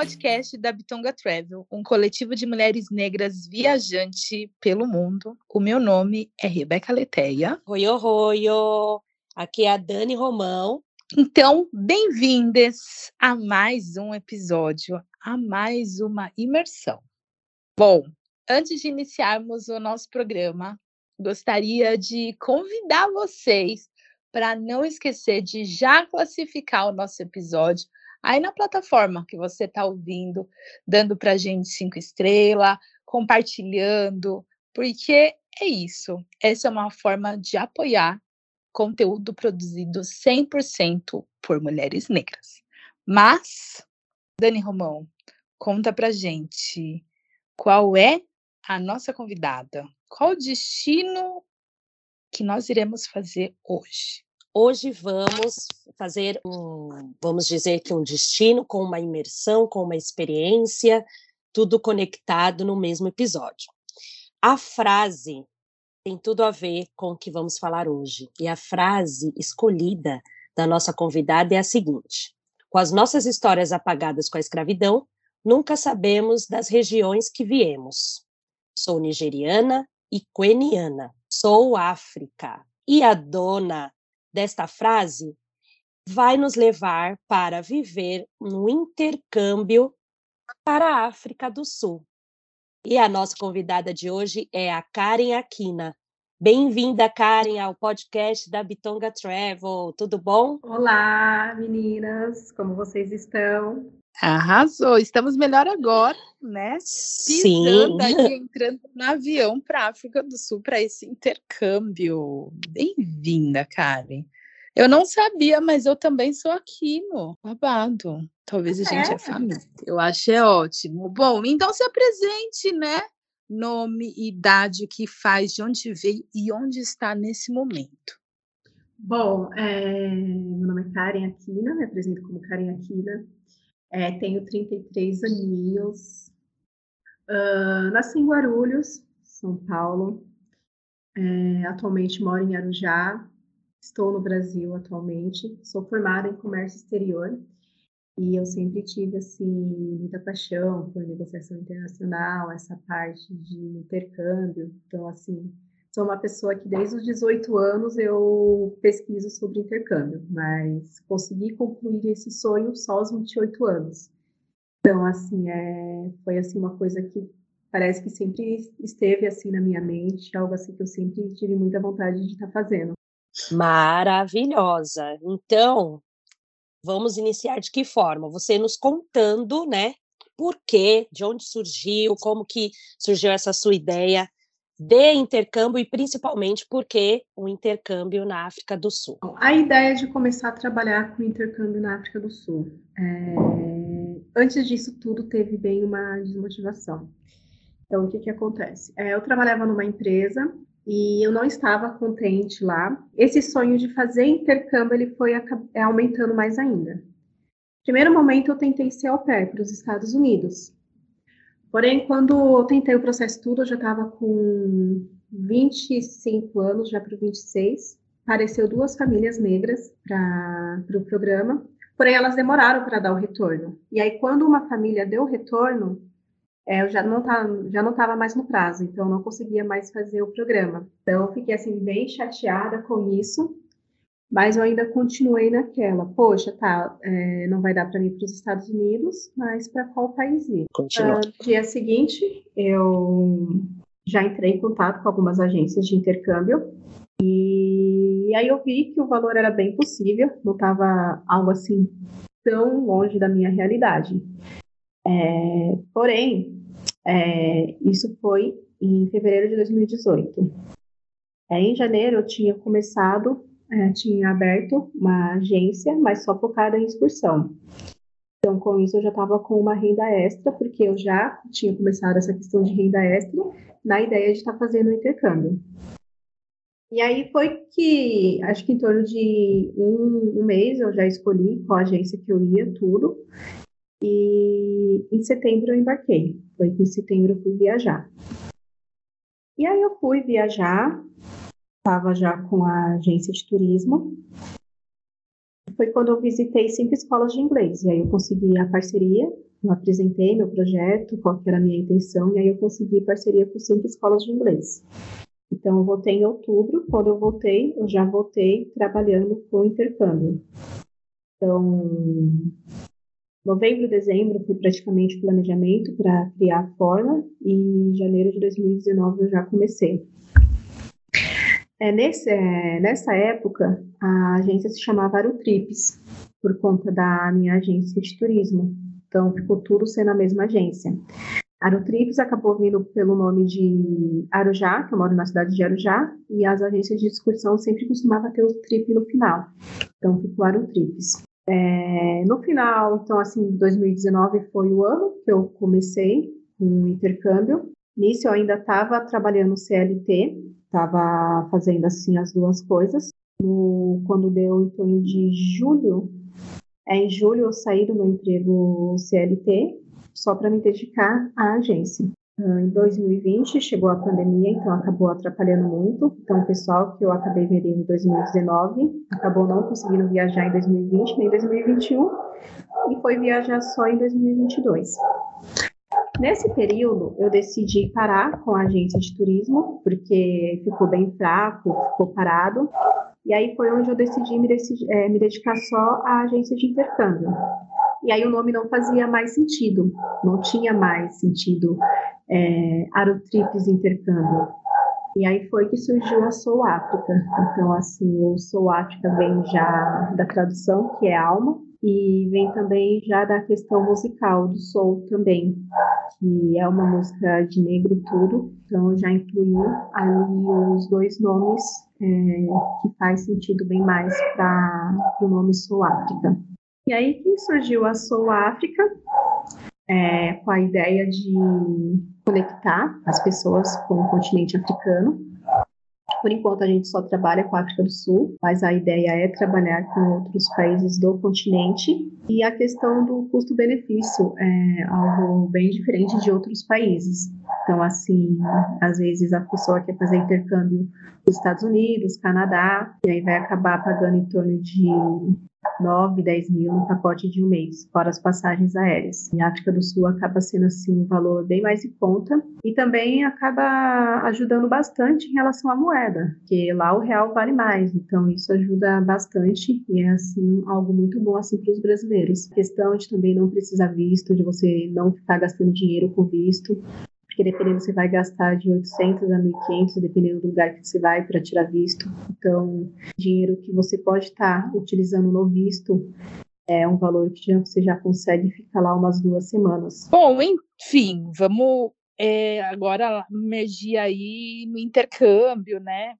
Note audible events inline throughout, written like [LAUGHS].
Podcast da Bitonga Travel, um coletivo de mulheres negras viajante pelo mundo. O meu nome é Rebeca Leteia. Oi, oi, Aqui é a Dani Romão. Então, bem-vindas a mais um episódio, a mais uma imersão. Bom, antes de iniciarmos o nosso programa, gostaria de convidar vocês para não esquecer de já classificar o nosso episódio aí na plataforma que você está ouvindo, dando para a gente cinco estrelas, compartilhando, porque é isso. Essa é uma forma de apoiar conteúdo produzido 100% por mulheres negras. Mas, Dani Romão, conta pra gente qual é a nossa convidada, qual o destino que nós iremos fazer hoje. Hoje vamos fazer um, vamos dizer que um destino com uma imersão, com uma experiência, tudo conectado no mesmo episódio. A frase tem tudo a ver com o que vamos falar hoje. E a frase escolhida da nossa convidada é a seguinte: Com as nossas histórias apagadas com a escravidão, nunca sabemos das regiões que viemos. Sou nigeriana e queniana. Sou África. E a dona desta frase vai nos levar para viver um intercâmbio para a África do Sul. E a nossa convidada de hoje é a Karen Aquina. Bem-vinda, Karen, ao podcast da Bitonga Travel. Tudo bom? Olá, meninas, como vocês estão? Arrasou, estamos melhor agora, né? Pisando Sim. aqui, entrando no avião para a África do Sul para esse intercâmbio. Bem-vinda, Karen. Eu não sabia, mas eu também sou aqui no babado. Talvez a gente é, É. família. Eu acho é ótimo. Bom, então se apresente, né? Nome, idade, o que faz, de onde veio e onde está nesse momento. Bom, é, meu nome é Karen Aquina, me apresento como Karen Aquina, é, tenho 33 aninhos, Ah, nasci em Guarulhos, São Paulo, É, atualmente moro em Arujá, estou no Brasil atualmente, sou formada em comércio exterior. E eu sempre tive assim muita paixão por negociação internacional, essa parte de intercâmbio, então assim sou uma pessoa que desde os 18 anos eu pesquiso sobre intercâmbio, mas consegui concluir esse sonho só aos 28 anos. Então, assim, é, foi assim uma coisa que parece que sempre esteve assim na minha mente, algo assim que eu sempre tive muita vontade de estar fazendo. Maravilhosa. Então, vamos iniciar de que forma? Você nos contando, né? Por quê, de onde surgiu, como que surgiu essa sua ideia de intercâmbio e principalmente por que um intercâmbio na África do Sul. A ideia de começar a trabalhar com intercâmbio na África do Sul. é, Antes disso tudo, teve bem uma desmotivação. Então, o que que acontece? É, eu trabalhava numa empresa e eu não estava contente lá. Esse sonho de fazer intercâmbio, ele foi é, aumentando mais ainda. Primeiro momento, eu tentei ser au pair para os Estados Unidos. Porém, quando eu tentei o processo tudo, eu já estava com 25 anos, já para 26. Apareceu duas famílias negras para o pro programa, porém elas demoraram para dar o retorno. E aí, quando uma família deu o retorno, é, eu já não já não estava mais no prazo, então não conseguia mais fazer o programa. Então, fiquei assim bem chateada com isso, mas eu ainda continuei naquela. Poxa, tá, é, não vai dar para ir para os Estados Unidos, mas para qual país ir? Continua. Ah, no dia seguinte, eu já entrei em contato com algumas agências de intercâmbio e aí eu vi que o valor era bem possível, não estava algo assim tão longe da minha realidade. É, porém, é, isso foi em fevereiro de 2018. É, em janeiro eu tinha começado, é, tinha aberto uma agência, mas só focada em excursão. Então, com isso, eu já estava com uma renda extra, porque eu já tinha começado essa questão de renda extra na ideia de estar tá fazendo o intercâmbio. E aí foi que, acho que em torno de um, um mês, eu já escolhi qual agência que eu ia, tudo. E em setembro eu embarquei. Foi que em setembro eu fui viajar. E aí eu fui viajar, estava já com a agência de turismo. Foi quando eu visitei cinco escolas de inglês. E aí eu consegui a parceria, eu apresentei meu projeto, qual era a minha intenção, e aí eu consegui parceria com cinco escolas de inglês. Então, eu voltei em outubro. Quando eu voltei, eu já voltei trabalhando com intercâmbio. Então, novembro, dezembro foi praticamente planejamento para criar a forma e em janeiro de 2019 eu já comecei. É, nesse, é, nessa época, a agência se chamava Aerotrips, por conta da minha agência de turismo. Então, ficou tudo sendo a mesma agência. Aerotrips acabou vindo pelo nome de Arujá, que eu moro na cidade de Arujá, e as agências de excursão sempre costumavam ter o trip no final. Então, ficou Aerotrips. É, no final, então, assim, 2019 foi o ano que eu comecei com o intercâmbio. Nisso, eu ainda estava trabalhando CLT, estava fazendo assim as duas coisas. No, quando deu em torno de julho, é, em julho eu saí do meu emprego CLT só para me dedicar à agência. Ah, em 2020 chegou a pandemia, então acabou atrapalhando muito. Então, o pessoal que eu acabei vendendo em 2019 acabou não conseguindo viajar em 2020 nem em 2021 e foi viajar só em 2022. Nesse período, eu decidi parar com a agência de turismo, porque ficou bem fraco, ficou parado. E aí foi onde eu decidi me, decidi, é, me dedicar só à agência de intercâmbio. E aí o nome não fazia mais sentido, não tinha mais sentido é, Aerotrips Intercâmbio. E aí foi que surgiu a Soul África. Então, assim, o Soul África vem já da tradução, que é alma, e vem também já da questão musical do soul também, que é uma música de negro tudo, então já incluí ali os dois nomes é, que faz sentido bem mais para o nome Soul África. E aí que surgiu a Soul África, é, com a ideia de conectar as pessoas com o continente africano, por enquanto, a gente só trabalha com a África do Sul, mas a ideia é trabalhar com outros países do continente. E a questão do custo-benefício é algo bem diferente de outros países. Então, assim, às vezes a pessoa quer fazer intercâmbio nos Estados Unidos, Canadá, e aí vai acabar pagando em torno de 9, 10 mil no pacote de um mês, fora as passagens aéreas. Em África do Sul acaba sendo assim um valor bem mais em conta e também acaba ajudando bastante em relação à moeda, porque lá o real vale mais, então isso ajuda bastante e é assim algo muito bom assim para os brasileiros. A questão de também não precisar visto, de você não ficar gastando dinheiro com visto, porque dependendo você vai gastar de 800 a 1.500, dependendo do lugar que você vai para tirar visto. Então, dinheiro que você pode estar tá utilizando no visto é um valor que você já consegue ficar lá umas duas semanas. Bom, enfim, vamos é, agora emergir aí no intercâmbio, né?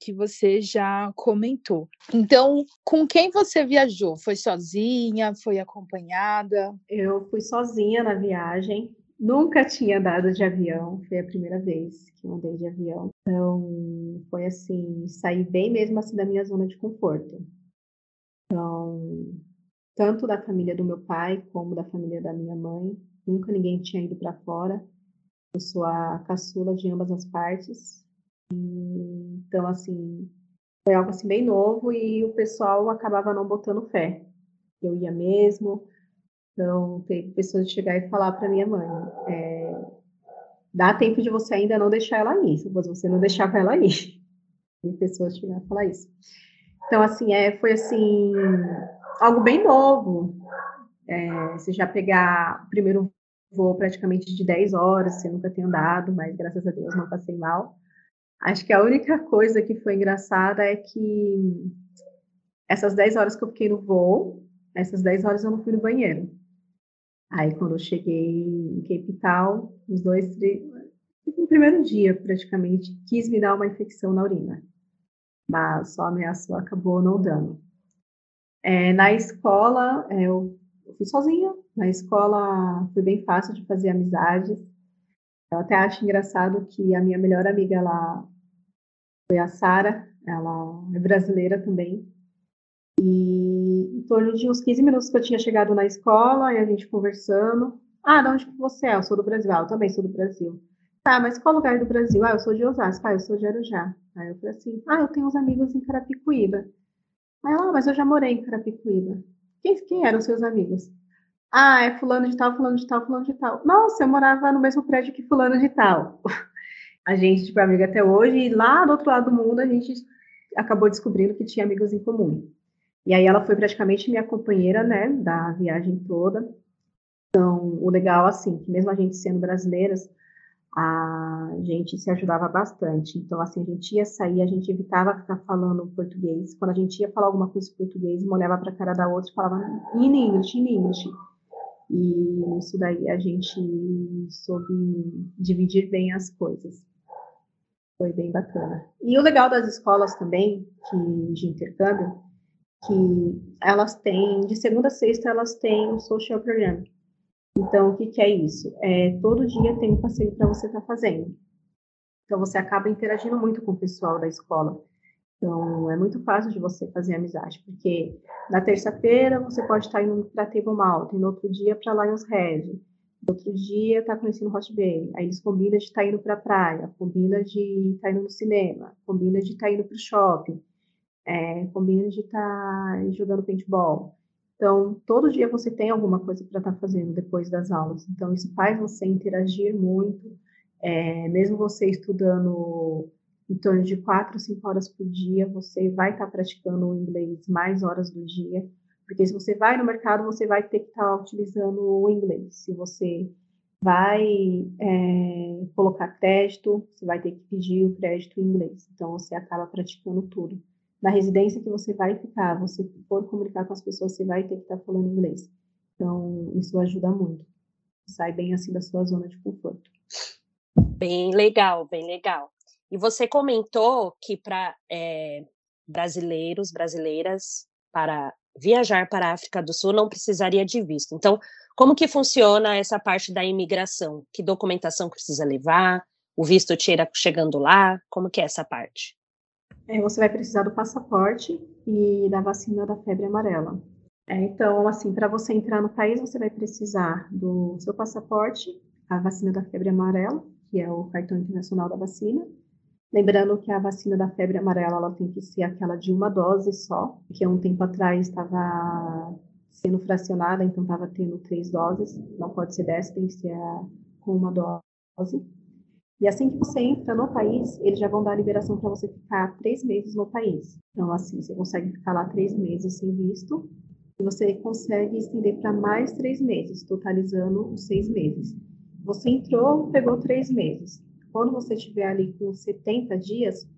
Que você já comentou. Então, com quem você viajou? Foi sozinha? Foi acompanhada? Eu fui sozinha na viagem. Nunca tinha andado de avião, foi a primeira vez que eu andei de avião. Então, foi assim, sair bem mesmo assim da minha zona de conforto. Então, tanto da família do meu pai como da família da minha mãe, nunca ninguém tinha ido para fora. Eu sou a caçula de ambas as partes. E, então, assim, foi algo assim bem novo e o pessoal acabava não botando fé. Eu ia mesmo, então, teve pessoas de chegar e falar para minha mãe: é, dá tempo de você ainda não deixar ela ir, se você não deixava ela ir. Tem [LAUGHS] pessoas chegar e falar isso. Então, assim, é, foi assim, algo bem novo. É, você já pegar o primeiro voo praticamente de 10 horas, você nunca tem andado, mas graças a Deus não passei mal. Acho que a única coisa que foi engraçada é que essas 10 horas que eu fiquei no voo, essas 10 horas eu não fui no banheiro. Aí, quando eu cheguei em Cape Town, os dois, três, no primeiro dia, praticamente, quis me dar uma infecção na urina. Mas só ameaçou, acabou não dando. É, na escola, é, eu, eu fui sozinha. Na escola foi bem fácil de fazer amizades. Eu até acho engraçado que a minha melhor amiga ela foi a Sara, ela é brasileira também. E em torno de uns 15 minutos que eu tinha chegado na escola e a gente conversando. Ah, de onde você é? Eu sou do Brasil. Ah, eu também sou do Brasil. Tá, mas qual lugar do Brasil? Ah, eu sou de Osasco. Ah, eu sou de Arujá. Aí eu falei assim, ah, eu tenho uns amigos em Carapicuíba. Aí ela, ah, mas eu já morei em Carapicuíba. Quem, quem eram seus amigos? Ah, é fulano de tal, fulano de tal, fulano de tal. Nossa, eu morava no mesmo prédio que fulano de tal. [LAUGHS] A gente, tipo, é amiga até hoje, e lá do outro lado do mundo a gente acabou descobrindo que tinha amigos em comum. E aí ela foi praticamente minha companheira, né, da viagem toda. Então, o legal, assim, que mesmo a gente sendo brasileiras, a gente se ajudava bastante. Então, assim, a gente ia sair, a gente evitava ficar falando português. Quando a gente ia falar alguma coisa em português, uma olhava para a cara da outra e falava in English, in English. E isso daí a gente soube dividir bem as coisas. Foi bem bacana. E o legal das escolas também, que, de intercâmbio, que elas têm, de segunda a sexta, elas têm um social program. Então, o que, que é isso? É, todo dia tem um passeio para você estar tá fazendo. Então, você acaba interagindo muito com o pessoal da escola. Então, é muito fácil de você fazer amizade, porque na terça-feira você pode estar tá indo para Table Mountain, no outro dia para Lions Head, no outro dia está conhecendo Hot Bay, aí eles combinam de estar tá indo para a praia, combina de estar indo no cinema, combina de estar indo para o shopping, é, combina de estar jogando paintball. Então, todo dia você tem alguma coisa para estar tá fazendo depois das aulas. Então, isso faz você interagir muito, é, mesmo você estudando em torno de quatro, cinco horas por dia, você vai estar tá praticando o inglês mais horas do dia, porque se você vai no mercado, você vai ter que estar tá utilizando o inglês. Se você vai é, colocar crédito, você vai ter que pedir o crédito em inglês. Então, você acaba praticando tudo na residência que você vai ficar, você for comunicar com as pessoas, você vai ter que estar falando inglês. Então, isso ajuda muito. Sai bem assim da sua zona de conforto. Bem legal, bem legal. E você comentou que para é, brasileiros, brasileiras, para viajar para a África do Sul não precisaria de visto. Então, como que funciona essa parte da imigração? Que documentação precisa levar? O visto tira chegando lá? Como que é essa parte? Você vai precisar do passaporte e da vacina da febre amarela. É, então, assim, para você entrar no país, você vai precisar do seu passaporte, a vacina da febre amarela, que é o cartão internacional da vacina. Lembrando que a vacina da febre amarela ela tem que ser aquela de uma dose só, porque um tempo atrás estava sendo fracionada, então estava tendo três doses, não pode ser dessa, tem que ser com uma dose. E assim que você entra no país, eles já vão dar a liberação para você ficar três meses no país. Então, assim, você consegue ficar lá três meses sem visto, e você consegue estender para mais três meses, totalizando os seis meses. Você entrou, pegou três meses. Quando você estiver ali com 70 dias,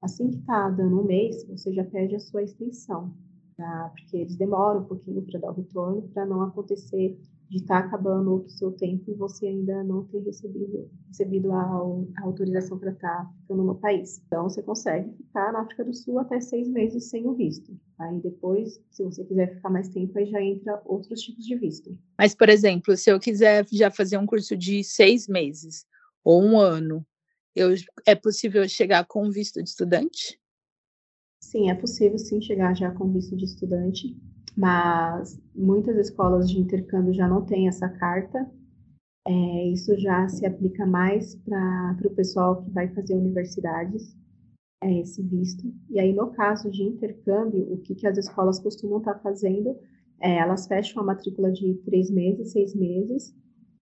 assim que está dando um mês, você já pede a sua extensão, tá? porque eles demoram um pouquinho para dar o retorno, para não acontecer de estar tá acabando o seu tempo e você ainda não ter recebido, recebido a, a autorização para estar tá ficando no país. Então, você consegue ficar na África do Sul até seis meses sem o visto. Aí depois, se você quiser ficar mais tempo, aí já entra outros tipos de visto. Mas, por exemplo, se eu quiser já fazer um curso de seis meses ou um ano, eu, é possível chegar com visto de estudante? Sim, é possível sim chegar já com visto de estudante mas muitas escolas de intercâmbio já não têm essa carta. É, isso já se aplica mais para o pessoal que vai fazer universidades, é, esse visto. E aí, no caso de intercâmbio, o que, que as escolas costumam estar tá fazendo? É, elas fecham a matrícula de três meses, seis meses,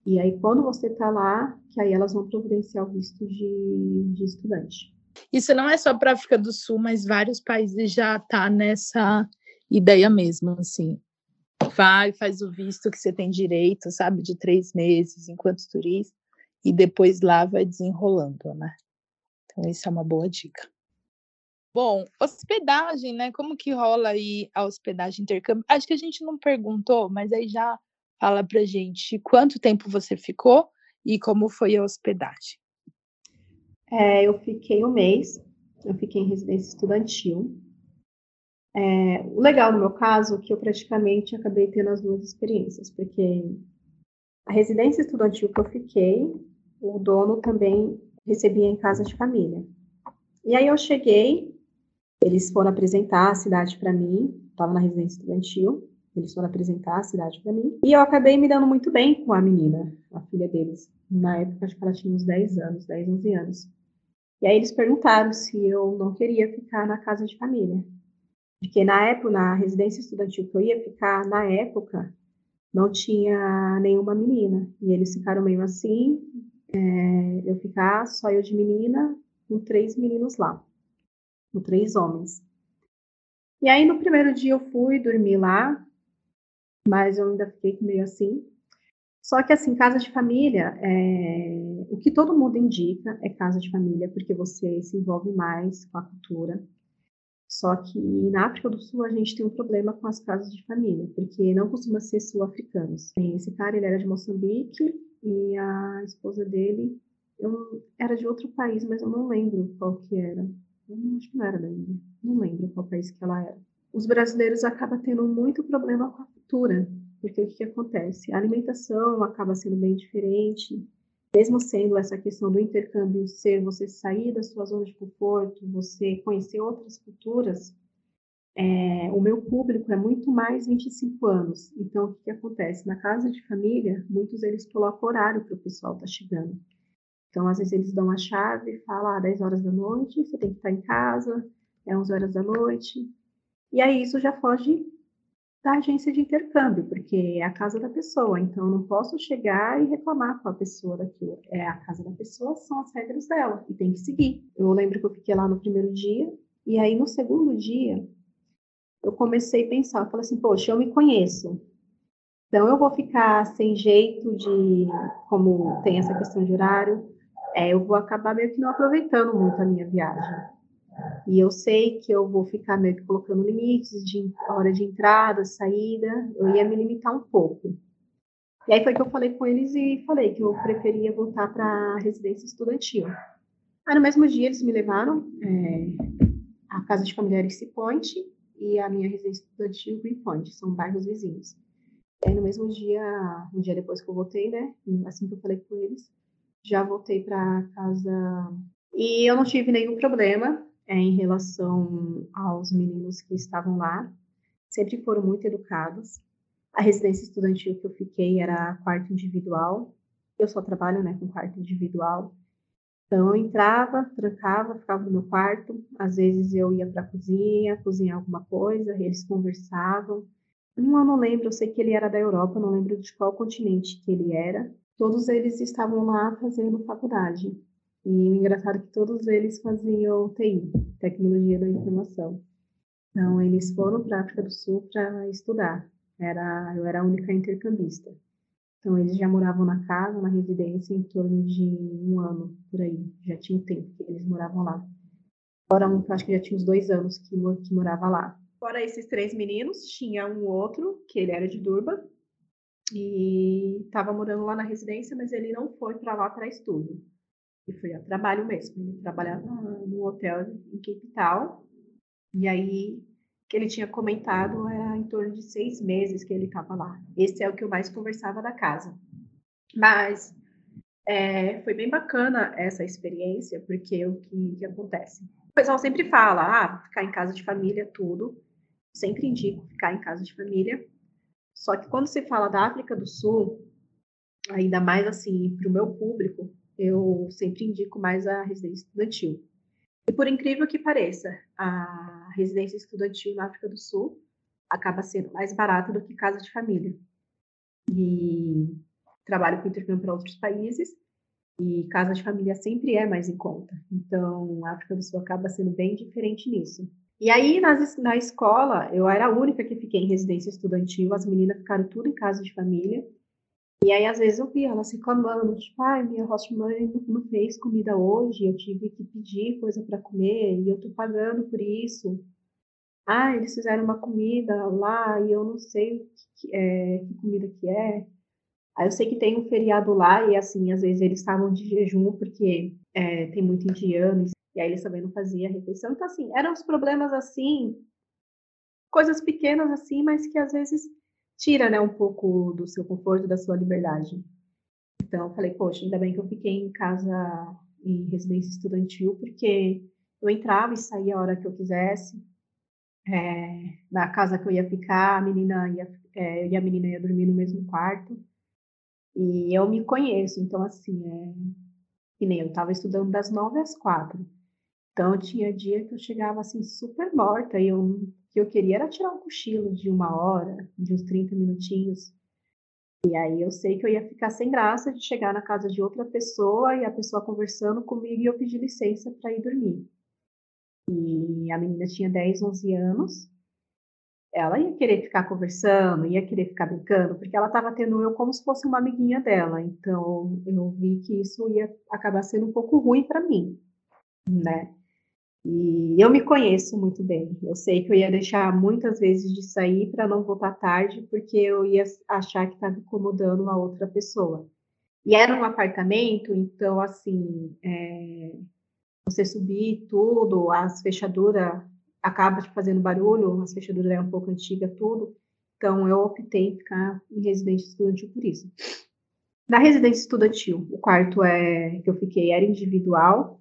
e aí, quando você está lá, que aí elas vão providenciar o visto de, de estudante. Isso não é só para a África do Sul, mas vários países já tá nessa ideia mesmo, assim. Vai, faz o visto que você tem direito, sabe, de três meses enquanto turista, e depois lá vai desenrolando, né? Então, isso é uma boa dica. Bom, hospedagem, né? Como que rola aí a hospedagem intercâmbio? Acho que a gente não perguntou, mas aí já fala pra gente quanto tempo você ficou e como foi a hospedagem. É, eu fiquei um mês, eu fiquei em residência estudantil. É, o legal no meu caso é que eu praticamente acabei tendo as duas experiências, porque a residência estudantil que eu fiquei, o dono também recebia em casa de família. E aí eu cheguei, eles foram apresentar a cidade para mim, estava na residência estudantil, eles foram apresentar a cidade para mim, e eu acabei me dando muito bem com a menina, a filha deles. Na época, acho que ela tinha uns 10 anos, 10, 11 anos. E aí eles perguntaram se eu não queria ficar na casa de família. Porque na época, na residência estudantil que eu ia ficar, na época, não tinha nenhuma menina. E eles ficaram meio assim, é, eu ficar só eu de menina, com três meninos lá, com três homens. E aí no primeiro dia eu fui dormir lá, mas eu ainda fiquei meio assim. Só que assim, casa de família, é... o que todo mundo indica é casa de família, porque você se envolve mais com a cultura. Só que na África do Sul a gente tem um problema com as casas de família, porque não costuma ser sul-africanos. Esse cara, ele era de Moçambique e a esposa dele eu, era de outro país, mas eu não lembro qual que era. Eu acho que não era da Índia. Não lembro qual país que ela era. Os brasileiros acabam tendo muito problema com a cultura, porque o que, que acontece? A alimentação acaba sendo bem diferente, mesmo sendo essa questão do intercâmbio ser você sair da sua zona de conforto, você conhecer outras culturas, é, o meu público é muito mais 25 anos. Então, o que, que acontece? Na casa de família, muitos eles colocam horário para o pessoal estar tá chegando. Então, às vezes eles dão a chave e falam, ah, 10 horas da noite, você tem que estar em casa, é 11 horas da noite. E aí isso já foge da agência de intercâmbio, porque é a casa da pessoa, então não posso chegar e reclamar com a pessoa daquilo. É a casa da pessoa, são as regras dela, e tem que seguir. Eu lembro que eu fiquei lá no primeiro dia, e aí no segundo dia, eu comecei a pensar, eu falei assim, poxa, eu me conheço, então eu vou ficar sem jeito de, como tem essa questão de horário, é, eu vou acabar meio que não aproveitando muito a minha viagem. E eu sei que eu vou ficar meio que colocando limites de hora de entrada, saída, eu ia me limitar um pouco. E aí foi que eu falei com eles e falei que eu preferia voltar para a residência estudantil. Aí no mesmo dia eles me levaram é, à casa de familiares Point e a minha residência estudantil Green Point, são bairros vizinhos. E aí no mesmo dia, um dia depois que eu voltei, né, assim que eu falei com eles, já voltei para casa e eu não tive nenhum problema é, em relação aos meninos que estavam lá. Sempre foram muito educados. A residência estudantil que eu fiquei era quarto individual. Eu só trabalho né, com quarto individual. Então, eu entrava, trancava, ficava no meu quarto. Às vezes eu ia para a cozinha, cozinhar alguma coisa, eles conversavam. Um eu não lembro, eu sei que ele era da Europa, não lembro de qual continente que ele era todos eles estavam lá fazendo faculdade. E o engraçado é que todos eles faziam TI, Tecnologia da Informação. Então, eles foram para a África do Sul para estudar. Era, eu era a única intercambista. Então, eles já moravam na casa, na residência, em torno de um ano, por aí. Já tinha um tempo que eles moravam lá. Fora um acho que já tinha uns dois anos que, que morava lá. Fora esses três meninos, tinha um outro, que ele era de Durban, e estava morando lá na residência, mas ele não foi para lá para estudo. E foi a trabalho mesmo. Ele trabalhava no hotel em Cape Town. E aí, que ele tinha comentado, era em torno de seis meses que ele estava lá. Esse é o que eu mais conversava da casa. Mas é, foi bem bacana essa experiência, porque o que, que acontece? O pessoal sempre fala, ah, ficar em casa de família, tudo. Sempre indico ficar em casa de família, só que quando se fala da África do Sul, ainda mais assim, para o meu público, eu sempre indico mais a residência estudantil. E por incrível que pareça, a residência estudantil na África do Sul acaba sendo mais barata do que casa de família. E trabalho com intercâmbio para outros países e casa de família sempre é mais em conta. Então, a África do Sul acaba sendo bem diferente nisso. E aí, nas, na escola, eu era a única que fiquei em residência estudantil, as meninas ficaram tudo em casa de família. E aí, às vezes, eu via elas reclamando, tipo, ai, minha host mãe não, não fez comida hoje, eu tive que pedir coisa para comer e eu tô pagando por isso. Ah, eles fizeram uma comida lá e eu não sei que, é, que comida que é. Aí eu sei que tem um feriado lá e, assim, às vezes eles estavam de jejum porque é, tem muito indiano e aí eles também não faziam a refeição. Então, assim, eram os problemas assim coisas pequenas assim, mas que às vezes tira, né, um pouco do seu conforto, da sua liberdade. Então, eu falei, poxa, ainda bem que eu fiquei em casa, em residência estudantil, porque eu entrava e saía a hora que eu quisesse. É, na casa que eu ia ficar, a menina ia, é, eu e a menina ia dormir no mesmo quarto. E eu me conheço, então, assim, é, que nem eu estava estudando das nove às quatro. Então, tinha dia que eu chegava, assim, super morta, e eu, que eu queria era tirar um cochilo de uma hora, de uns 30 minutinhos. E aí eu sei que eu ia ficar sem graça de chegar na casa de outra pessoa e a pessoa conversando comigo e eu pedir licença para ir dormir. E a menina tinha 10, 11 anos. Ela ia querer ficar conversando, ia querer ficar brincando, porque ela estava tendo eu como se fosse uma amiguinha dela. Então eu vi que isso ia acabar sendo um pouco ruim para mim, né? E eu me conheço muito bem. Eu sei que eu ia deixar muitas vezes de sair para não voltar tarde, porque eu ia achar que estava incomodando uma outra pessoa. E era um apartamento, então, assim, é, você subir tudo, as fechaduras acaba fazendo barulho, as fechaduras é um pouco antiga, tudo. Então, eu optei em ficar em residência estudantil por isso. Na residência estudantil, o quarto é, que eu fiquei era individual,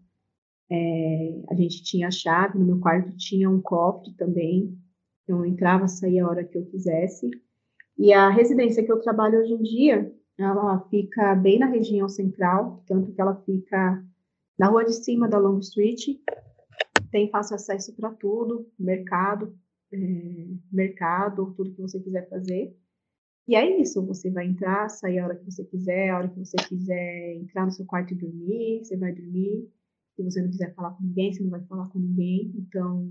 é, a gente tinha a chave, no meu quarto tinha um cofre também, então eu entrava, saía a hora que eu quisesse. E a residência que eu trabalho hoje em dia, ela fica bem na região central, tanto que ela fica na rua de cima da Long Street, tem fácil acesso para tudo, mercado, é, mercado, tudo que você quiser fazer. E é isso, você vai entrar, sair a hora que você quiser, a hora que você quiser entrar no seu quarto e dormir, você vai dormir. Se você não quiser falar com ninguém, você não vai falar com ninguém. Então,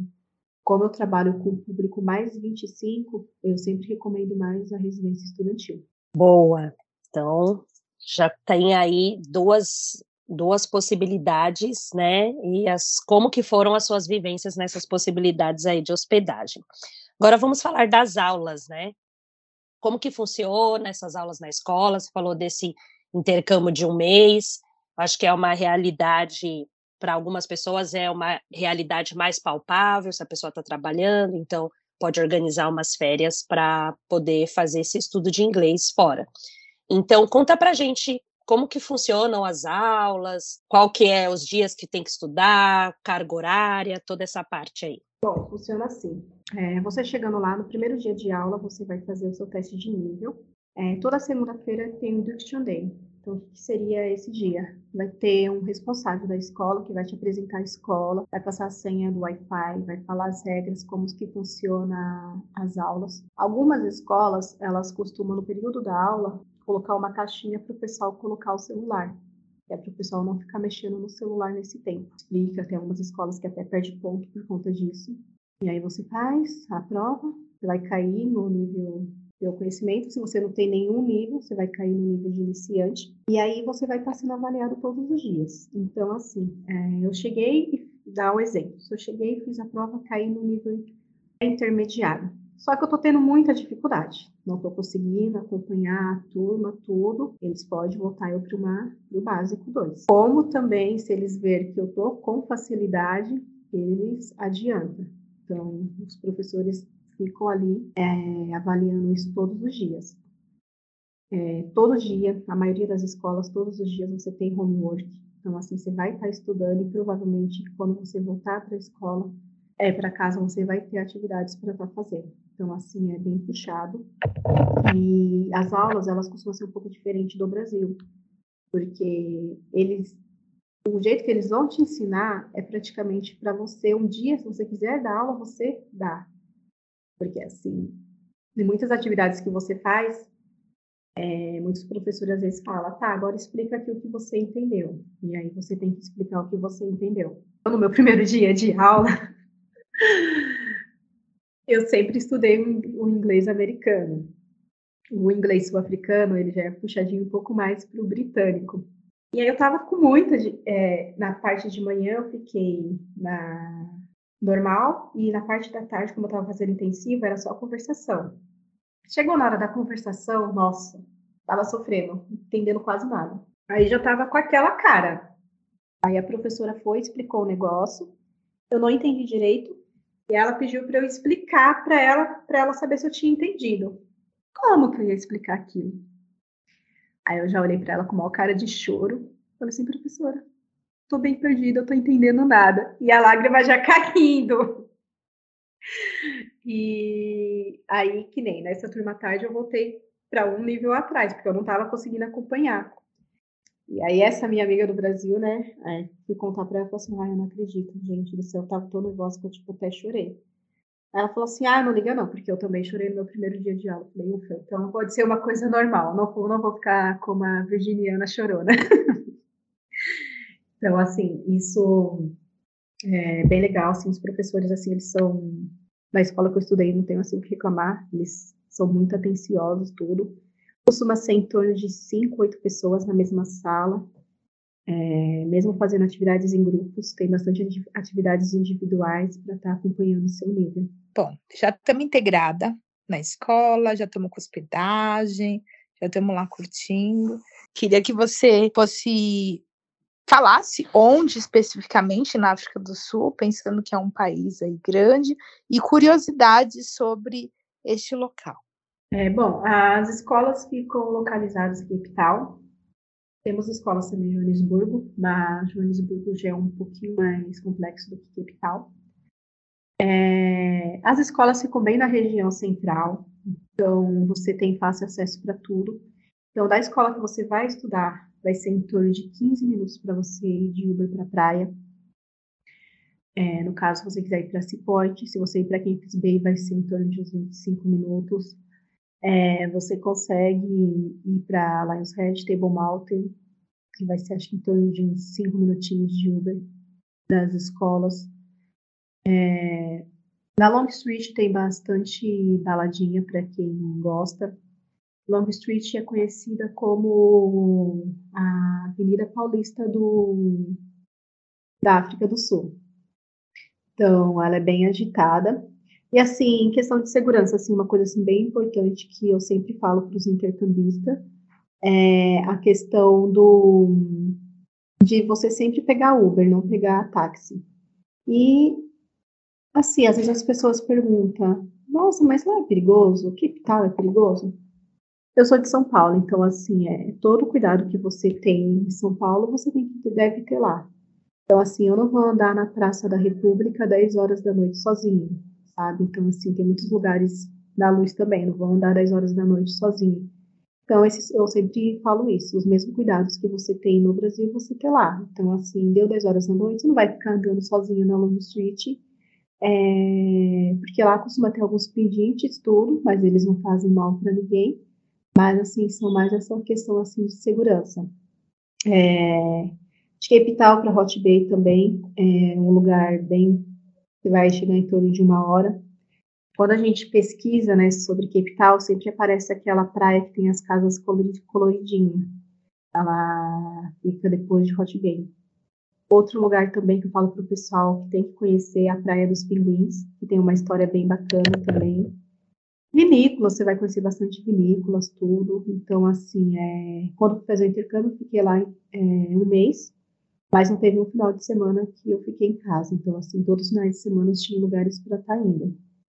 como eu trabalho com o público mais 25, eu sempre recomendo mais a residência estudantil. Boa. Então, já tem aí duas duas possibilidades, né? E as como que foram as suas vivências nessas possibilidades aí de hospedagem. Agora vamos falar das aulas, né? Como que funciona essas aulas na escola? Você falou desse intercâmbio de um mês. Acho que é uma realidade para algumas pessoas é uma realidade mais palpável, se a pessoa está trabalhando, então pode organizar umas férias para poder fazer esse estudo de inglês fora. Então, conta para gente como que funcionam as aulas, qual que é os dias que tem que estudar, carga horária, toda essa parte aí. Bom, funciona assim. É, você chegando lá, no primeiro dia de aula, você vai fazer o seu teste de nível. É, toda segunda-feira tem o Induction Day. Então, o que seria esse dia? Vai ter um responsável da escola que vai te apresentar a escola, vai passar a senha do Wi-Fi, vai falar as regras, como que funciona as aulas. Algumas escolas, elas costumam, no período da aula, colocar uma caixinha para o pessoal colocar o celular. É para o pessoal não ficar mexendo no celular nesse tempo. Explica, tem algumas escolas que até perde ponto por conta disso. E aí você faz a prova, vai cair no nível seu conhecimento. Se você não tem nenhum nível, você vai cair no nível de iniciante. E aí você vai estar sendo avaliado todos os dias. Então, assim, é, eu cheguei e dá um exemplo. Se eu cheguei, fiz a prova, caí no nível intermediário. Só que eu estou tendo muita dificuldade. Não estou conseguindo acompanhar a turma, tudo. Eles podem voltar eu para o básico 2. Como também, se eles verem que eu estou com facilidade, eles adiantam. Então, os professores ficam ali é, avaliando isso todos os dias. É, todo dia, a maioria das escolas, todos os dias você tem homework. Então, assim, você vai estar estudando e provavelmente quando você voltar para a escola, é para casa, você vai ter atividades para estar fazendo. Então, assim, é bem puxado. E as aulas, elas costumam ser um pouco diferentes do Brasil, porque eles, o jeito que eles vão te ensinar é praticamente para você, um dia, se você quiser dar aula, você dá. Porque, assim, em muitas atividades que você faz, é, muitos professores às vezes falam, tá, agora explica aqui o que você entendeu. E aí você tem que explicar o que você entendeu. Então, no meu [LAUGHS] primeiro dia de aula, [LAUGHS] eu sempre estudei o inglês americano. O inglês sul-africano, ele já é puxadinho um pouco mais para o britânico. E aí eu tava com muita, de, é, na parte de manhã eu fiquei na normal, e na parte da tarde, como eu estava fazendo intensivo, era só conversação. Chegou na hora da conversação, nossa, estava sofrendo, entendendo quase nada. Aí já estava com aquela cara. Aí a professora foi, explicou o negócio, eu não entendi direito, E ela pediu para eu explicar para ela, para ela saber se eu tinha entendido. Como que eu ia explicar aquilo? Aí eu já olhei para ela com uma cara de choro. Falei assim, professora, tô bem perdida, eu tô entendendo nada. E a lágrima já [LAUGHS] caindo. E aí, que nem nessa turma tarde, eu voltei para um nível atrás, porque eu não estava conseguindo acompanhar. E aí, essa minha amiga do Brasil, né, é, fui contar para ela falou assim: ai, eu não acredito, gente do céu, tava tão nervosa que eu, tipo, até chorei. Ela falou assim: ah, não liga não, porque eu também chorei no meu primeiro dia de aula. Eu falei, ufa, então pode ser uma coisa normal, não vou, não vou ficar como a virginiana chorona. [LAUGHS] então, assim, isso é bem legal, assim, os professores, assim, eles são, na escola que eu estudei, não tenho, assim, o que reclamar, eles são muito atenciosos, tudo. Costuma ser em torno de cinco, oito pessoas na mesma sala, é, mesmo fazendo atividades em grupos, tem bastante atividades individuais para estar tá acompanhando o seu nível. Bom, já estamos integrada na escola, já estamos com hospedagem, já estamos lá curtindo. Queria que você fosse falasse onde especificamente na África do Sul, pensando que é um país aí grande, e curiosidades sobre este local. É, bom, as escolas ficam localizadas em Cape Town. Temos escolas também em Joanesburgo, mas Joanesburgo já é um pouquinho mais complexo do que Cape Town. É, as escolas ficam bem na região central, então você tem fácil acesso para tudo. Então, da escola que você vai estudar, vai ser em torno de 15 minutos para você ir de Uber para a praia. É, no caso, se você quiser ir para Cipote, se você ir para Campus Bay, vai ser em torno de uns 25 minutos. É, você consegue ir para Lions Head, Table Mountain, que vai ser acho que em torno de uns 5 minutinhos de Uber das escolas. É, na Long Street tem bastante baladinha para quem gosta. Long Street é conhecida como a Avenida Paulista do, da África do Sul. Então, ela é bem agitada. E assim, em questão de segurança, assim, uma coisa assim bem importante que eu sempre falo para os intercambistas é a questão do de você sempre pegar Uber, não pegar táxi. E assim, às vezes as pessoas perguntam: "Nossa, mas não é perigoso? Que tal é perigoso?" Eu sou de São Paulo, então assim, é todo o cuidado que você tem em São Paulo, você tem deve ter lá. Então assim, eu não vou andar na Praça da República 10 horas da noite sozinha sabe? Então, assim, tem muitos lugares da luz também, não vão andar 10 horas da noite sozinho. Então, esses, eu sempre falo isso, os mesmos cuidados que você tem no Brasil, você tem lá. Então, assim, deu 10 horas da noite, você não vai ficar andando sozinho na Long Street, é, porque lá costuma ter alguns pedintes, tudo, mas eles não fazem mal para ninguém. Mas, assim, são mais essa questão, assim, de segurança. É, de Cape Town para Hot Bay também é um lugar bem que vai chegar em torno de uma hora. Quando a gente pesquisa né, sobre Cape Town, sempre aparece aquela praia que tem as casas coloridinhas. Ela fica depois de Hot Bay. Outro lugar também que eu falo para o pessoal que tem que conhecer é a Praia dos Pinguins, que tem uma história bem bacana também. Vinícolas, você vai conhecer bastante vinícolas, tudo. Então, assim, é... quando eu fiz o intercâmbio, fiquei lá é, um mês. Mas não teve um final de semana que eu fiquei em casa. Então, assim, todos os finais de semana tinha lugares para estar tá indo.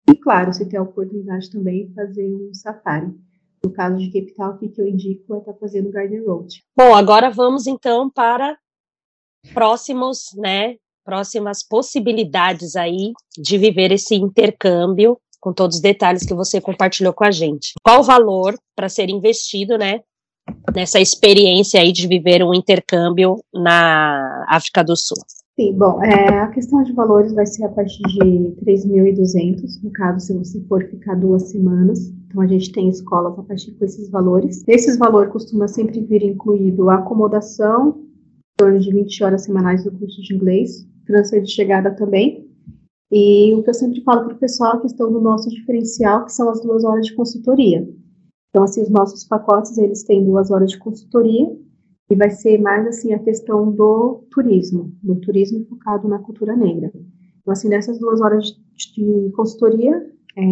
E, claro, você tem a oportunidade também de fazer um safari. No caso de Cape Town, o que eu indico é estar tá fazendo Garden Road. Bom, agora vamos então para próximos, né, próximas possibilidades aí de viver esse intercâmbio com todos os detalhes que você compartilhou com a gente. Qual o valor para ser investido, né, nessa experiência aí de viver um intercâmbio na África do Sul? Sim, bom, é, a questão de valores vai ser a partir de 3.200, no caso, se você for ficar duas semanas. Então, a gente tem escolas a partir com esses valores. Esses valores costuma sempre vir incluído a acomodação, em torno de 20 horas semanais do curso de inglês, transfer de chegada também. E o que eu sempre falo para o pessoal é a questão do nosso diferencial, que são as duas horas de consultoria. Então, assim, os nossos pacotes, eles têm duas horas de consultoria e vai ser mais, assim, a questão do turismo, do turismo focado na cultura negra. Então, assim, nessas duas horas de, de consultoria, é,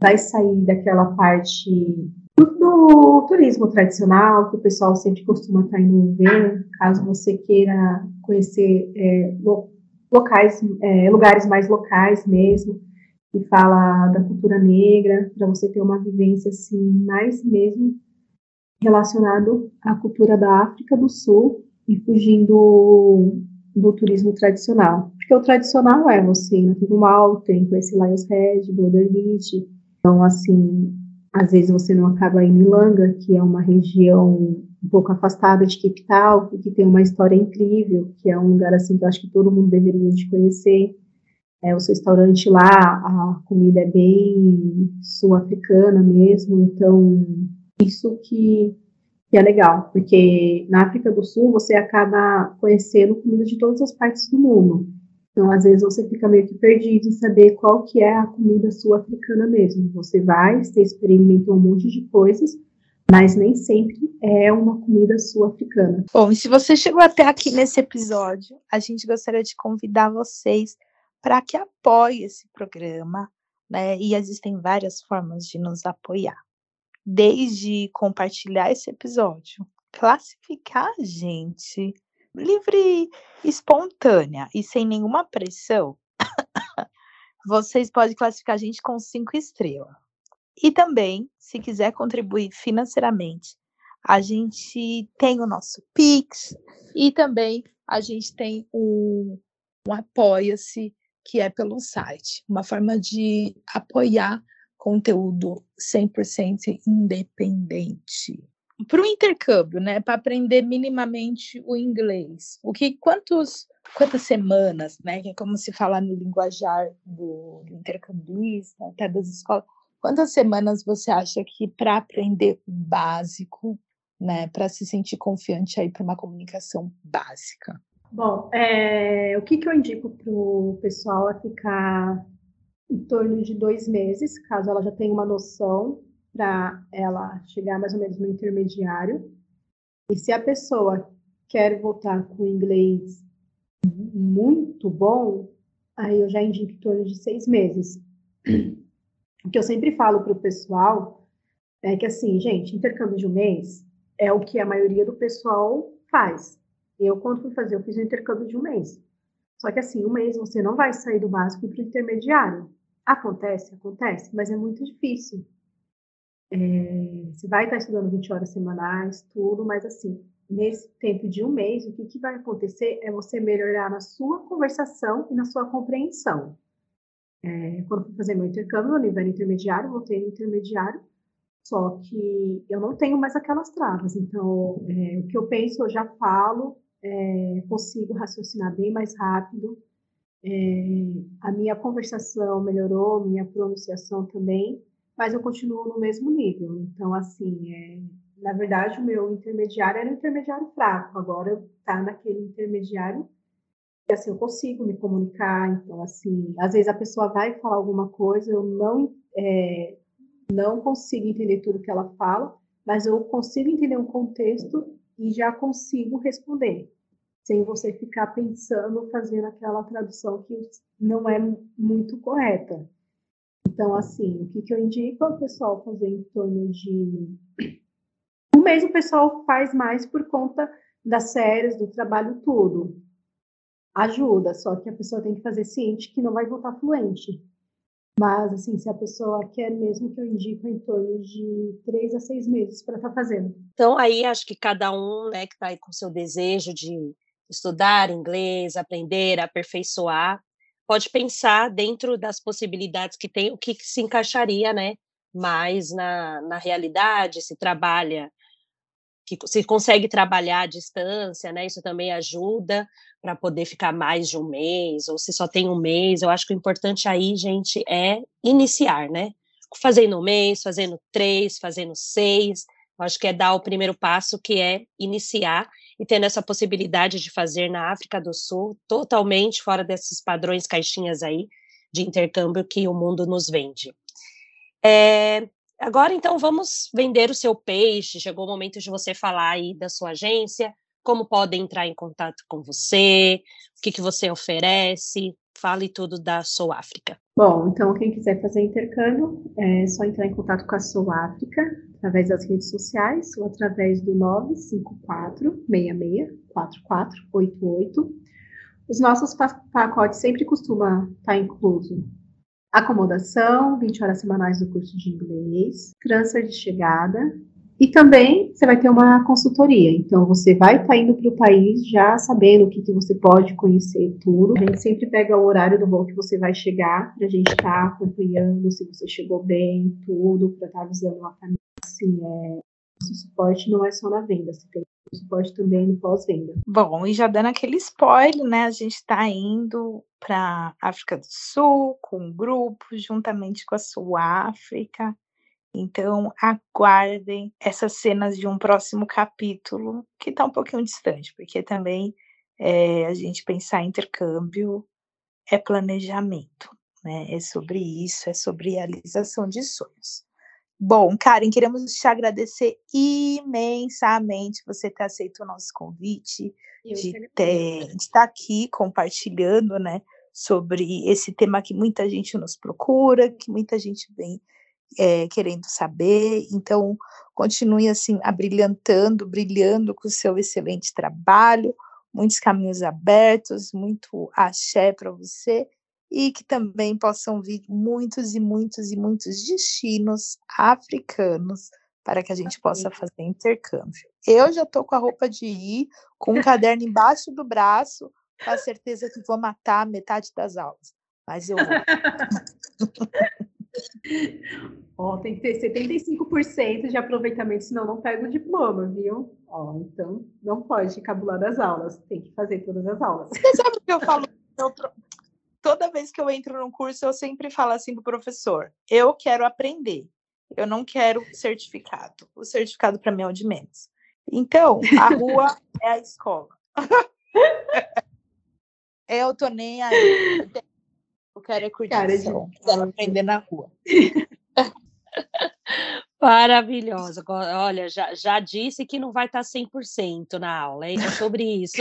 vai sair daquela parte do, do, turismo tradicional, que o pessoal sempre costuma estar indo ver, caso você queira conhecer é, locais, é, lugares mais locais mesmo, que fala da cultura negra, para você ter uma vivência assim mais mesmo relacionado à cultura da África do Sul e fugindo do turismo tradicional. Porque o tradicional é você ir no Mal, tem conhecer Lions Head, Border Beach. Então, assim, às vezes você não acaba em Milanga, que é uma região um pouco afastada de Cape Town, e que tem uma história incrível, que é um lugar assim que eu acho que todo mundo deveria de conhecer. É, o seu restaurante lá, a comida é bem sul-africana mesmo, então isso que que é legal, porque na África do Sul você acaba conhecendo comida de todas as partes do mundo. Então, às vezes você fica meio que perdido em saber qual que é a comida sul-africana mesmo. Você vai, você experimenta um monte de coisas, mas nem sempre é uma comida sul-africana. Bom, e se você chegou até aqui nesse episódio, a gente gostaria de convidar vocês para que apoie esse programa, né? E existem várias formas de nos apoiar desde compartilhar esse episódio, classificar a gente livre, espontânea e sem nenhuma pressão, vocês podem classificar a gente com cinco estrelas. E também, se quiser contribuir financeiramente, a gente tem o nosso Pix e também a gente tem um, um Apoia-se, que é pelo site, uma forma de apoiar conteúdo 100% independente. Para o intercâmbio, né, para aprender minimamente o inglês, o que quantos quantas semanas, né, que é como se fala no linguajar do, intercambista, até das escolas, quantas semanas você acha que para aprender o básico, né, para se sentir confiante aí para uma comunicação básica? Bom, é, o que, que eu indico para o pessoal é ficar em torno de dois meses, caso ela já tenha uma noção, para ela chegar mais ou menos no intermediário. E se a pessoa quer voltar com inglês muito bom, aí eu já indico em torno de seis meses. [CLEARS THROAT] O que eu sempre falo para o pessoal é que, assim, gente, intercâmbio de um mês é o que a maioria do pessoal faz. Eu, quando fui fazer, eu fiz um intercâmbio de um mês. Só que, assim, um mês você não vai sair do básico para o intermediário. Acontece, acontece, mas é muito difícil. É, você vai estar estudando 20 horas semanais, tudo, mas assim, nesse tempo de um mês, o que, que vai acontecer é você melhorar na sua conversação e na sua compreensão. É, quando fui fazer meu intercâmbio, no nível intermediário, voltei no intermediário, só que eu não tenho mais aquelas travas. Então, é, o que eu penso, eu já falo, é, consigo raciocinar bem mais rápido, é, a minha conversação melhorou, minha pronunciação também, mas eu continuo no mesmo nível. Então, assim, é, na verdade, o meu intermediário era um intermediário fraco, agora está naquele intermediário que, assim, eu consigo me comunicar. Então, assim, às vezes a pessoa vai falar alguma coisa, eu não, é, não consigo entender tudo que ela fala, mas eu consigo entender um contexto e já consigo responder sem você ficar pensando, fazendo aquela tradução que não é muito correta. Então, assim, o que, que eu indico é o pessoal fazer em torno de. O pessoal faz mais por conta das séries, do trabalho tudo. Ajuda, só que a pessoa tem que fazer ciente que não vai voltar fluente. Mas, assim, se a pessoa quer mesmo que eu indico em torno de três a seis meses para estar tá fazendo. Então, aí acho que cada um, né, que está aí com seu desejo de estudar inglês, aprender, aperfeiçoar, pode pensar dentro das possibilidades que tem, o que se encaixaria, né, mais na, na realidade, se trabalha, que se consegue trabalhar à distância, né, isso também ajuda para poder ficar mais de um mês, ou se só tem um mês, eu acho que o importante aí, gente, é iniciar, né, fazendo um mês, fazendo três, fazendo seis, eu acho que é dar o primeiro passo, que é iniciar e tendo essa possibilidade de fazer na África do Sul, totalmente fora desses padrões caixinhas aí de intercâmbio que o mundo nos vende. É, agora, então, vamos vender o seu peixe. Chegou o momento de você falar aí da sua agência, como podem entrar em contato com você, o que, que você oferece, fale tudo da Sou África. Bom, então quem quiser fazer intercâmbio, é só entrar em contato com a Sou África através das redes sociais ou através do 954 66 4488 Os nossos pa- pacotes sempre costumam estar incluso acomodação, 20 horas semanais do curso de inglês, transfer de chegada e também você vai ter uma consultoria. Então você vai estar indo para o país já sabendo o que, que você pode conhecer tudo. A gente sempre pega o horário do voo que você vai chegar para a gente estar acompanhando se você chegou bem, tudo, para estar avisando a família. Assim, é, suporte não é só na venda, você tem suporte também no pós-venda. Bom, e já dando aquele spoiler, né? A gente está indo para África do Sul com um grupo, juntamente com a Sul-África. Então, aguardem essas cenas de um próximo capítulo, que está um pouquinho distante, porque também é, a gente pensar em intercâmbio é planejamento, né? É sobre isso, é sobre realização de sonhos. Bom, Karen, queremos te agradecer imensamente você ter aceito o nosso convite, Eu de ter- estar aqui compartilhando, né, sobre esse tema que muita gente nos procura, que muita gente vem eh, querendo saber. Então, continue assim, abrilhantando, brilhando com o seu excelente trabalho, muitos caminhos abertos, muito axé para você, e que também possam vir muitos e muitos e muitos destinos africanos para que a gente possa fazer intercâmbio. Eu já estou com a roupa de ir, com um caderno embaixo do braço, com a certeza que vou matar metade das aulas. Mas eu vou. [LAUGHS] Ó, tem que ter 75% de aproveitamento, senão não pega o diploma, viu? Ó, então não pode cabular das aulas, tem que fazer todas as aulas. Você sabe o que eu falo? [LAUGHS] toda vez que eu entro num curso, eu sempre falo assim pro professor: eu quero aprender, eu não quero certificado. O certificado para mim é o de menos. Então, a rua [LAUGHS] é a escola. [LAUGHS] eu tô nem aí. Eu quero é Cara de curtição, quero aprender na rua. [LAUGHS] Maravilhosa. Olha, já, já disse que não vai estar 100% na aula, hein? É sobre isso.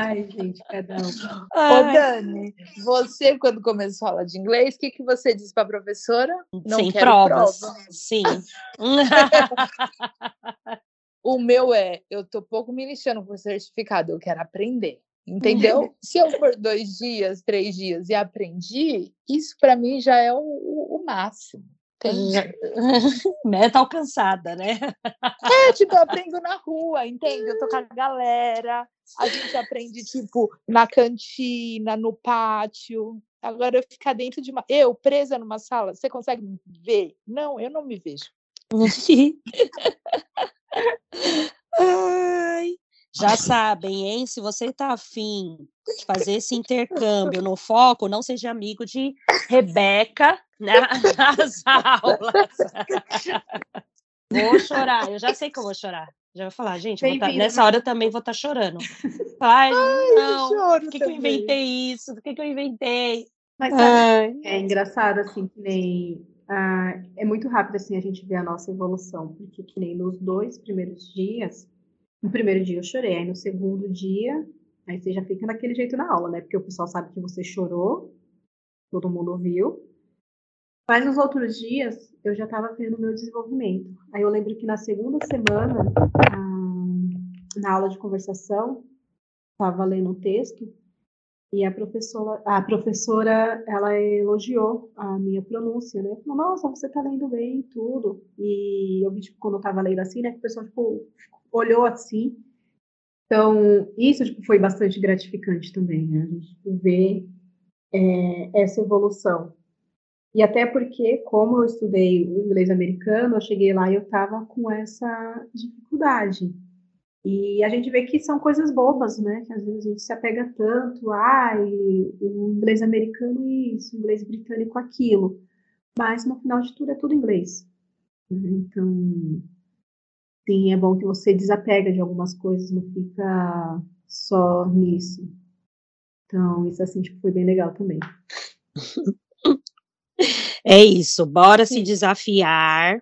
Ai, gente, cada um. Ô, Ai, Dani, você, quando começou a aula de inglês, o que, que você disse para a professora? Não sem quero provas. prova. Sim. [LAUGHS] O meu é, eu tô pouco me lixando por certificado, eu quero aprender. Entendeu? [LAUGHS] Se eu for dois dias, três dias e aprendi, isso para mim já é o, o- o máximo. Meta [LAUGHS] alcançada, né? É, tipo, eu aprendo na rua, entende? Eu tô com a galera, a gente aprende, tipo, na cantina, no pátio. Agora, eu ficar dentro de uma. Eu, presa numa sala, você consegue me ver? Não, eu não me vejo. [LAUGHS] [LAUGHS] Ai, já sabem, hein? Se você tá afim de fazer esse intercâmbio no foco, não seja amigo de Rebeca na- [LAUGHS] nas aulas. Vou chorar, eu já sei que eu vou chorar. Já vou falar, gente, vou tá- nessa hora eu também vou estar chorando. Ai, não, choro por que, que eu inventei isso? Por que, que eu inventei? Mas sabe, Ai. é engraçado, assim, que nem. ah, é muito rápido, assim, a gente ver a nossa evolução, porque que nem nos dois primeiros dias. No primeiro dia eu chorei, aí no segundo dia, aí você já fica daquele jeito na aula, né? Porque o pessoal sabe que você chorou, todo mundo ouviu. Mas nos outros dias eu já estava vendo o meu desenvolvimento. Aí eu lembro que na segunda semana, ah, na aula de conversação, estava lendo um texto e a professora, a professora, ela elogiou a minha pronúncia, né? Falou, nossa, você tá lendo bem tudo. E eu vi, tipo, quando eu tava lendo assim, né, que o pessoal, tipo, olhou assim. Então, isso, tipo, foi bastante gratificante também, né? A gente tipo, ver é, essa evolução. E até porque, como eu estudei o inglês americano, eu cheguei lá e eu tava com essa dificuldade. E a gente vê que são coisas bobas, né? Que às vezes a gente se apega tanto, ai, o inglês americano isso, o inglês britânico aquilo. Mas no final de tudo é tudo inglês. né? Então, sim, é bom que você desapega de algumas coisas, não fica só nisso. Então, isso assim, tipo, foi bem legal também. [LAUGHS] É isso, bora se desafiar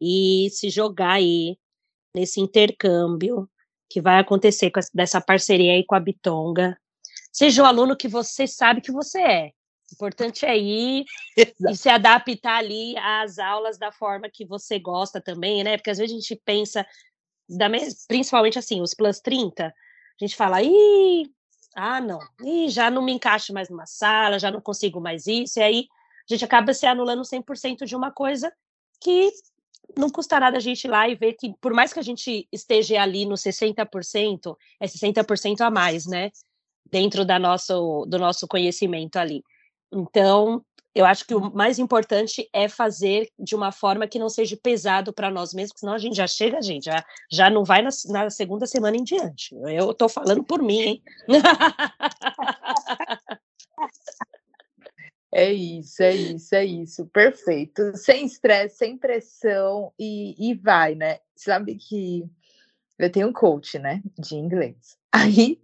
e se jogar aí nesse intercâmbio que vai acontecer com essa, dessa parceria aí com a Bitonga. Seja o aluno que você sabe que você é. O importante é ir [LAUGHS] e se adaptar ali às aulas da forma que você gosta também, né? Porque às vezes a gente pensa, da principalmente assim, os plus 30, a gente fala, ih, ah, não, ih, já não me encaixo mais numa sala, já não consigo mais isso, e aí a gente acaba se anulando 100% de uma coisa que não custa nada a gente ir lá e ver que, por mais que a gente esteja ali no 60%, é 60% a mais, né? Dentro da nosso, do nosso conhecimento ali. Então, eu acho que o mais importante é fazer de uma forma que não seja pesado para nós mesmos, senão a gente já chega, a gente já, já não vai na, na segunda semana em diante. Eu estou falando por mim, hein? [LAUGHS] É isso, é isso, é isso. Perfeito. Sem estresse, sem pressão e, e vai, né? Sabe que eu tenho um coach, né, de inglês. [LAUGHS] Aí,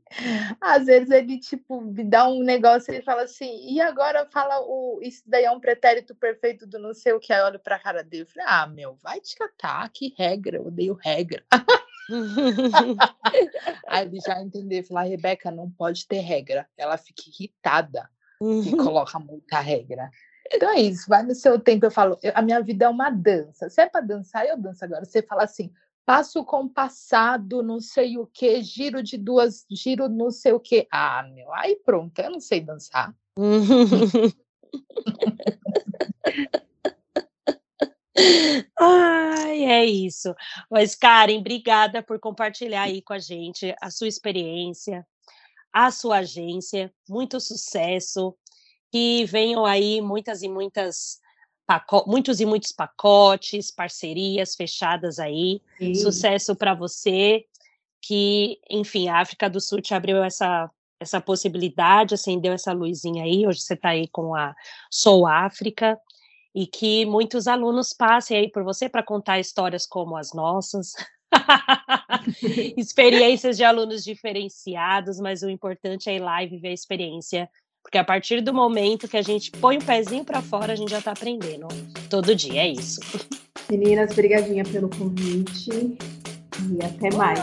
às vezes ele tipo me dá um negócio e fala assim: "E agora fala o isso daí é um pretérito perfeito do não sei o que". Aí eu olho para a cara dele e falei: "Ah, meu, vai te catar, que regra, eu odeio regra". [LAUGHS] Aí ele já entendeu, falar: "Rebeca, não pode ter regra". Ela fica irritada e coloca muita regra. Então é isso, vai no seu tempo. Eu falo, eu, a minha vida é uma dança. Se é para dançar, eu danço agora. Você fala assim, passo compassado, não sei o que, giro de duas, giro não sei o que. Ah, meu, aí pronto, eu não sei dançar. [LAUGHS] Ai, é isso. Mas, Karen, obrigada por compartilhar aí com a gente a sua experiência, a sua agência, muito sucesso, que venham aí muitas e muitas muitos e muitos pacotes, parcerias fechadas aí. Sim. Sucesso para você, que, enfim, a África do Sul te abriu essa essa possibilidade, acendeu essa luzinha aí. Hoje você está aí com a Sou África e que muitos alunos passem aí por você para contar histórias como as nossas. [LAUGHS] experiências de alunos diferenciados, mas o importante é ir lá e viver a experiência, porque a partir do momento que a gente põe o pezinho para fora, a gente já está aprendendo todo dia, é isso. [LAUGHS] Meninas, brigadinha pelo convite e até mais.